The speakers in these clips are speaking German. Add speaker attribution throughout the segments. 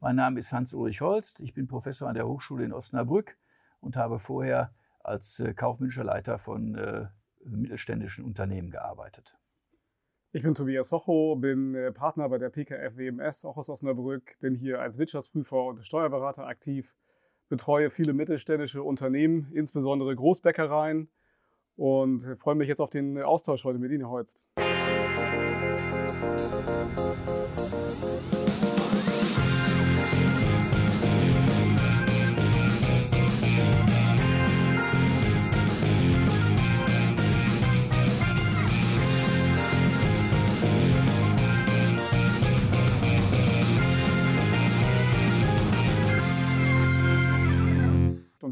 Speaker 1: Mein Name ist Hans-Ulrich Holst. Ich bin Professor an der Hochschule in Osnabrück und habe vorher als äh, kaufmännischer Leiter von äh, mittelständischen Unternehmen gearbeitet.
Speaker 2: Ich bin Tobias Hocho, bin äh, Partner bei der PKF WMS, auch aus Osnabrück, bin hier als Wirtschaftsprüfer und Steuerberater aktiv, betreue viele mittelständische Unternehmen, insbesondere Großbäckereien und freue mich jetzt auf den Austausch heute mit Ihnen, Holst.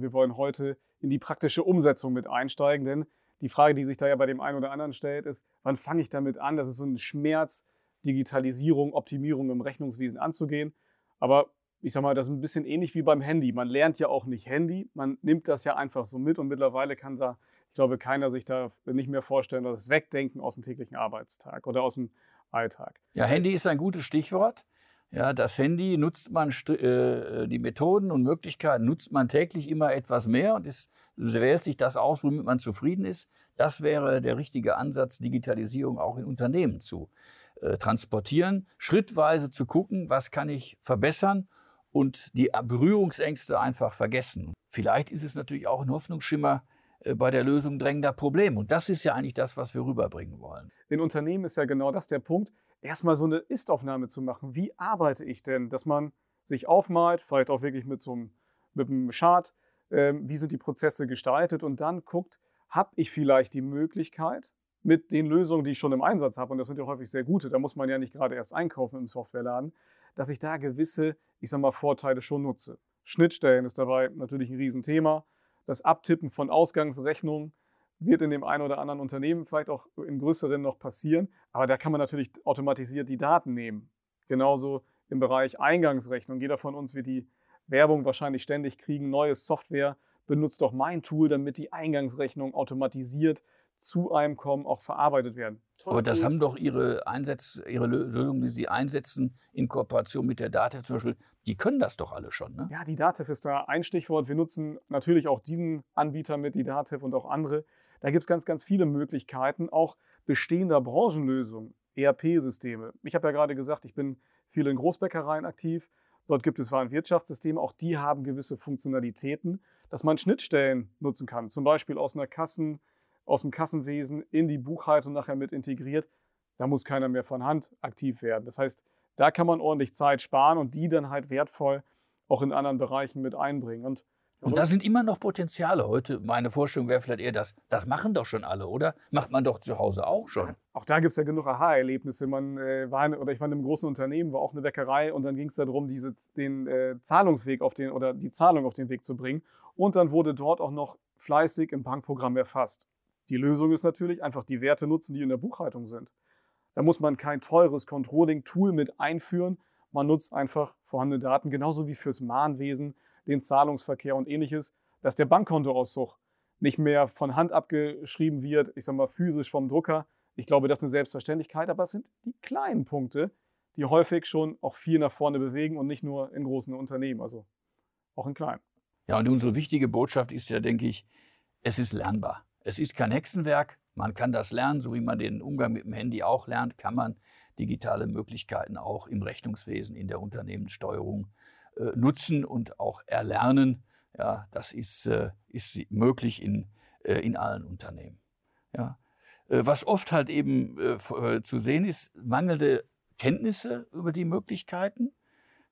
Speaker 2: Wir wollen heute in die praktische Umsetzung mit einsteigen, denn die Frage, die sich da ja bei dem einen oder anderen stellt, ist, wann fange ich damit an? Das ist so ein Schmerz, Digitalisierung, Optimierung im Rechnungswesen anzugehen. Aber ich sage mal, das ist ein bisschen ähnlich wie beim Handy. Man lernt ja auch nicht Handy, man nimmt das ja einfach so mit und mittlerweile kann da, ich glaube, keiner sich da nicht mehr vorstellen, dass es Wegdenken aus dem täglichen Arbeitstag oder aus dem Alltag.
Speaker 1: Ja, Handy ist ein gutes Stichwort. Ja, das Handy nutzt man, äh, die Methoden und Möglichkeiten nutzt man täglich immer etwas mehr und ist, wählt sich das aus, womit man zufrieden ist. Das wäre der richtige Ansatz, Digitalisierung auch in Unternehmen zu äh, transportieren, schrittweise zu gucken, was kann ich verbessern und die Berührungsängste einfach vergessen. Vielleicht ist es natürlich auch ein Hoffnungsschimmer, äh, bei der Lösung drängender Probleme. Und das ist ja eigentlich das, was wir rüberbringen wollen.
Speaker 2: In Unternehmen ist ja genau das der Punkt erstmal so eine Ist-Aufnahme zu machen. Wie arbeite ich denn? Dass man sich aufmalt, vielleicht auch wirklich mit so einem, mit einem Chart, äh, wie sind die Prozesse gestaltet und dann guckt, habe ich vielleicht die Möglichkeit, mit den Lösungen, die ich schon im Einsatz habe, und das sind ja häufig sehr gute, da muss man ja nicht gerade erst einkaufen im Softwareladen, dass ich da gewisse, ich sag mal, Vorteile schon nutze. Schnittstellen ist dabei natürlich ein Riesenthema. Das Abtippen von Ausgangsrechnungen, wird in dem einen oder anderen Unternehmen vielleicht auch in größeren noch passieren. Aber da kann man natürlich automatisiert die Daten nehmen. Genauso im Bereich Eingangsrechnung. Jeder von uns wird die Werbung wahrscheinlich ständig kriegen. Neue Software benutzt doch mein Tool, damit die Eingangsrechnung automatisiert zu einem kommen, auch verarbeitet werden.
Speaker 1: Aber das haben doch Ihre Einsätze, Ihre Lösungen, die Sie einsetzen in Kooperation mit der DATEV zum Beispiel, die können das doch alle schon, ne?
Speaker 2: Ja, die DATEV ist da ein Stichwort. Wir nutzen natürlich auch diesen Anbieter mit, die DATEV und auch andere. Da gibt es ganz, ganz viele Möglichkeiten, auch bestehender Branchenlösungen, ERP-Systeme. Ich habe ja gerade gesagt, ich bin viel in Großbäckereien aktiv. Dort gibt es Warenwirtschaftssysteme, auch die haben gewisse Funktionalitäten, dass man Schnittstellen nutzen kann, zum Beispiel aus einer Kassen, aus dem Kassenwesen in die Buchhaltung nachher mit integriert. Da muss keiner mehr von Hand aktiv werden. Das heißt, da kann man ordentlich Zeit sparen und die dann halt wertvoll auch in anderen Bereichen mit einbringen. Und
Speaker 1: und da sind immer noch Potenziale. Heute, meine Vorstellung wäre vielleicht eher das, das machen doch schon alle, oder? Macht man doch zu Hause auch schon.
Speaker 2: Auch da gibt es ja genug Aha-Erlebnisse. Man äh, war, oder ich war in einem großen Unternehmen, war auch eine Bäckerei und dann ging es darum, diese, den äh, Zahlungsweg auf den oder die Zahlung auf den Weg zu bringen. Und dann wurde dort auch noch fleißig im Bankprogramm erfasst. Die Lösung ist natürlich einfach die Werte nutzen, die in der Buchhaltung sind. Da muss man kein teures Controlling-Tool mit einführen. Man nutzt einfach vorhandene Daten, genauso wie fürs Mahnwesen den Zahlungsverkehr und ähnliches, dass der Bankkontoauszug nicht mehr von Hand abgeschrieben wird, ich sage mal physisch vom Drucker. Ich glaube, das ist eine Selbstverständlichkeit, aber es sind die kleinen Punkte, die häufig schon auch viel nach vorne bewegen und nicht nur in großen Unternehmen, also auch in kleinen.
Speaker 1: Ja, und unsere wichtige Botschaft ist ja, denke ich, es ist lernbar. Es ist kein Hexenwerk. Man kann das lernen, so wie man den Umgang mit dem Handy auch lernt, kann man digitale Möglichkeiten auch im Rechnungswesen, in der Unternehmenssteuerung äh, nutzen und auch erlernen. Ja, das ist, äh, ist möglich in, äh, in allen Unternehmen. Ja. Was oft halt eben zu sehen ist, mangelnde Kenntnisse über die Möglichkeiten.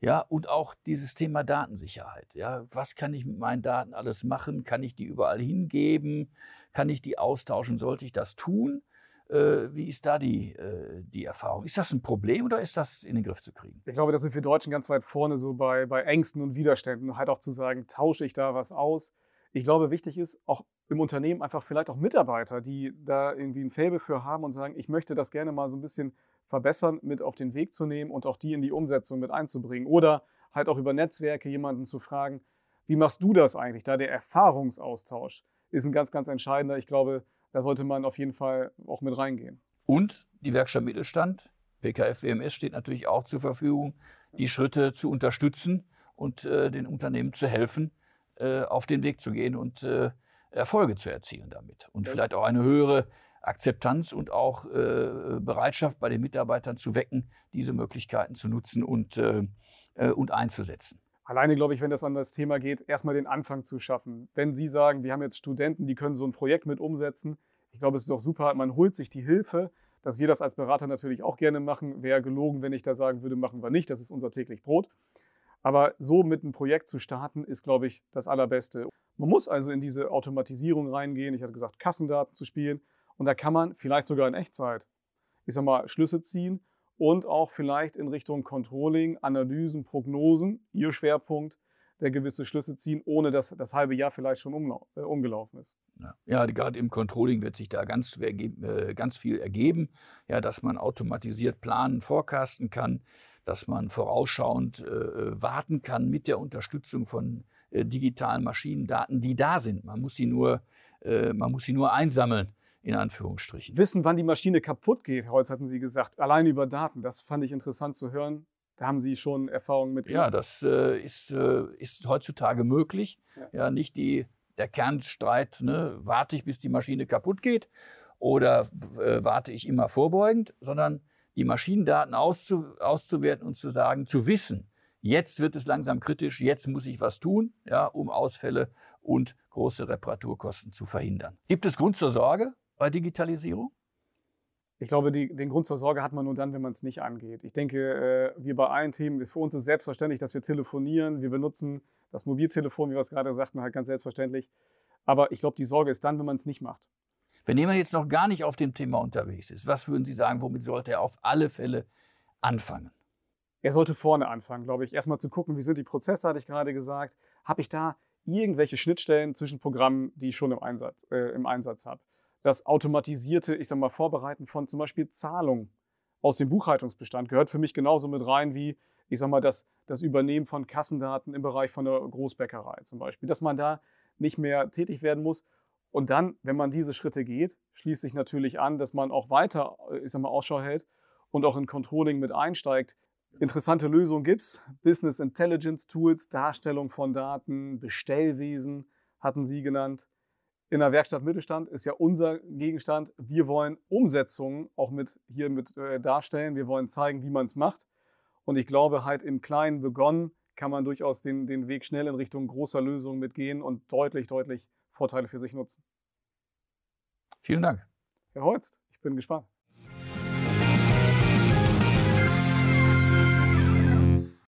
Speaker 1: Ja, und auch dieses Thema Datensicherheit. Ja, was kann ich mit meinen Daten alles machen? Kann ich die überall hingeben? Kann ich die austauschen? Sollte ich das tun? Äh, wie ist da die, äh, die Erfahrung? Ist das ein Problem oder ist das in den Griff zu kriegen?
Speaker 2: Ich glaube, da sind wir Deutschen ganz weit vorne, so bei, bei Ängsten und Widerständen. Halt auch zu sagen, tausche ich da was aus? Ich glaube, wichtig ist auch im Unternehmen einfach vielleicht auch Mitarbeiter, die da irgendwie ein Faible für haben und sagen, ich möchte das gerne mal so ein bisschen verbessern, mit auf den Weg zu nehmen und auch die in die Umsetzung mit einzubringen. Oder halt auch über Netzwerke jemanden zu fragen, wie machst du das eigentlich? Da der Erfahrungsaustausch ist ein ganz, ganz entscheidender. Ich glaube, da sollte man auf jeden Fall auch mit reingehen.
Speaker 1: Und die Werkstatt Mittelstand, PKF WMS steht natürlich auch zur Verfügung. die Schritte zu unterstützen und äh, den Unternehmen zu helfen, äh, auf den Weg zu gehen und äh, Erfolge zu erzielen damit. Und vielleicht auch eine höhere Akzeptanz und auch äh, Bereitschaft bei den Mitarbeitern zu wecken, diese Möglichkeiten zu nutzen und, äh, äh, und einzusetzen.
Speaker 2: Alleine glaube ich, wenn das an das Thema geht, erstmal den Anfang zu schaffen. Wenn Sie sagen, wir haben jetzt Studenten, die können so ein Projekt mit umsetzen, ich glaube, es ist doch super, man holt sich die Hilfe, dass wir das als Berater natürlich auch gerne machen. Wäre gelogen, wenn ich da sagen würde, machen wir nicht, das ist unser täglich Brot. Aber so mit einem Projekt zu starten, ist, glaube ich, das Allerbeste. Man muss also in diese Automatisierung reingehen. Ich hatte gesagt, Kassendaten zu spielen. Und da kann man vielleicht sogar in Echtzeit, ich sag mal, Schlüsse ziehen und auch vielleicht in Richtung Controlling, Analysen, Prognosen, Ihr Schwerpunkt, der gewisse Schlüsse ziehen, ohne dass das halbe Jahr vielleicht schon äh, umgelaufen ist.
Speaker 1: Ja, ja gerade im Controlling wird sich da ganz, äh, ganz viel ergeben, ja, dass man automatisiert planen, forecasten kann, dass man vorausschauend äh, äh warten kann mit der Unterstützung von äh, digitalen Maschinendaten, die da sind. Man muss sie nur, äh, man muss sie nur einsammeln in Anführungsstrichen.
Speaker 2: Wissen, wann die Maschine kaputt geht, Holz hatten Sie gesagt, allein über Daten. Das fand ich interessant zu hören. Da haben Sie schon Erfahrungen mit.
Speaker 1: Ja, das äh, ist, äh, ist heutzutage möglich. Ja, ja nicht die, der Kernstreit, ne, warte ich, bis die Maschine kaputt geht oder äh, warte ich immer vorbeugend, sondern die Maschinendaten auszu, auszuwerten und zu sagen, zu wissen, jetzt wird es langsam kritisch, jetzt muss ich was tun, ja, um Ausfälle und große Reparaturkosten zu verhindern. Gibt es Grund zur Sorge? Bei Digitalisierung?
Speaker 2: Ich glaube, die, den Grund zur Sorge hat man nur dann, wenn man es nicht angeht. Ich denke, äh, wir bei allen Themen, für uns ist selbstverständlich, dass wir telefonieren. Wir benutzen das Mobiltelefon, wie wir es gerade sagten, halt ganz selbstverständlich. Aber ich glaube, die Sorge ist dann, wenn man es nicht macht.
Speaker 1: Wenn jemand jetzt noch gar nicht auf dem Thema unterwegs ist, was würden Sie sagen, womit sollte er auf alle Fälle anfangen?
Speaker 2: Er sollte vorne anfangen, glaube ich. Erstmal zu gucken, wie sind die Prozesse, hatte ich gerade gesagt. Habe ich da irgendwelche Schnittstellen zwischen Programmen, die ich schon im Einsatz, äh, im Einsatz habe? Das automatisierte, ich sag mal, Vorbereiten von zum Beispiel Zahlungen aus dem Buchhaltungsbestand gehört für mich genauso mit rein wie, ich sag mal, das, das Übernehmen von Kassendaten im Bereich von der Großbäckerei zum Beispiel. Dass man da nicht mehr tätig werden muss. Und dann, wenn man diese Schritte geht, schließt sich natürlich an, dass man auch weiter, ich sag mal, Ausschau hält und auch in Controlling mit einsteigt. Interessante Lösungen gibt es. Business Intelligence Tools, Darstellung von Daten, Bestellwesen hatten Sie genannt in der Werkstatt Mittelstand ist ja unser Gegenstand. Wir wollen Umsetzungen auch mit hier mit äh, darstellen. Wir wollen zeigen, wie man es macht. Und ich glaube, halt im Kleinen begonnen kann man durchaus den, den Weg schnell in Richtung großer Lösungen mitgehen und deutlich, deutlich Vorteile für sich nutzen.
Speaker 1: Vielen Dank.
Speaker 2: Herr Holst, ich bin gespannt.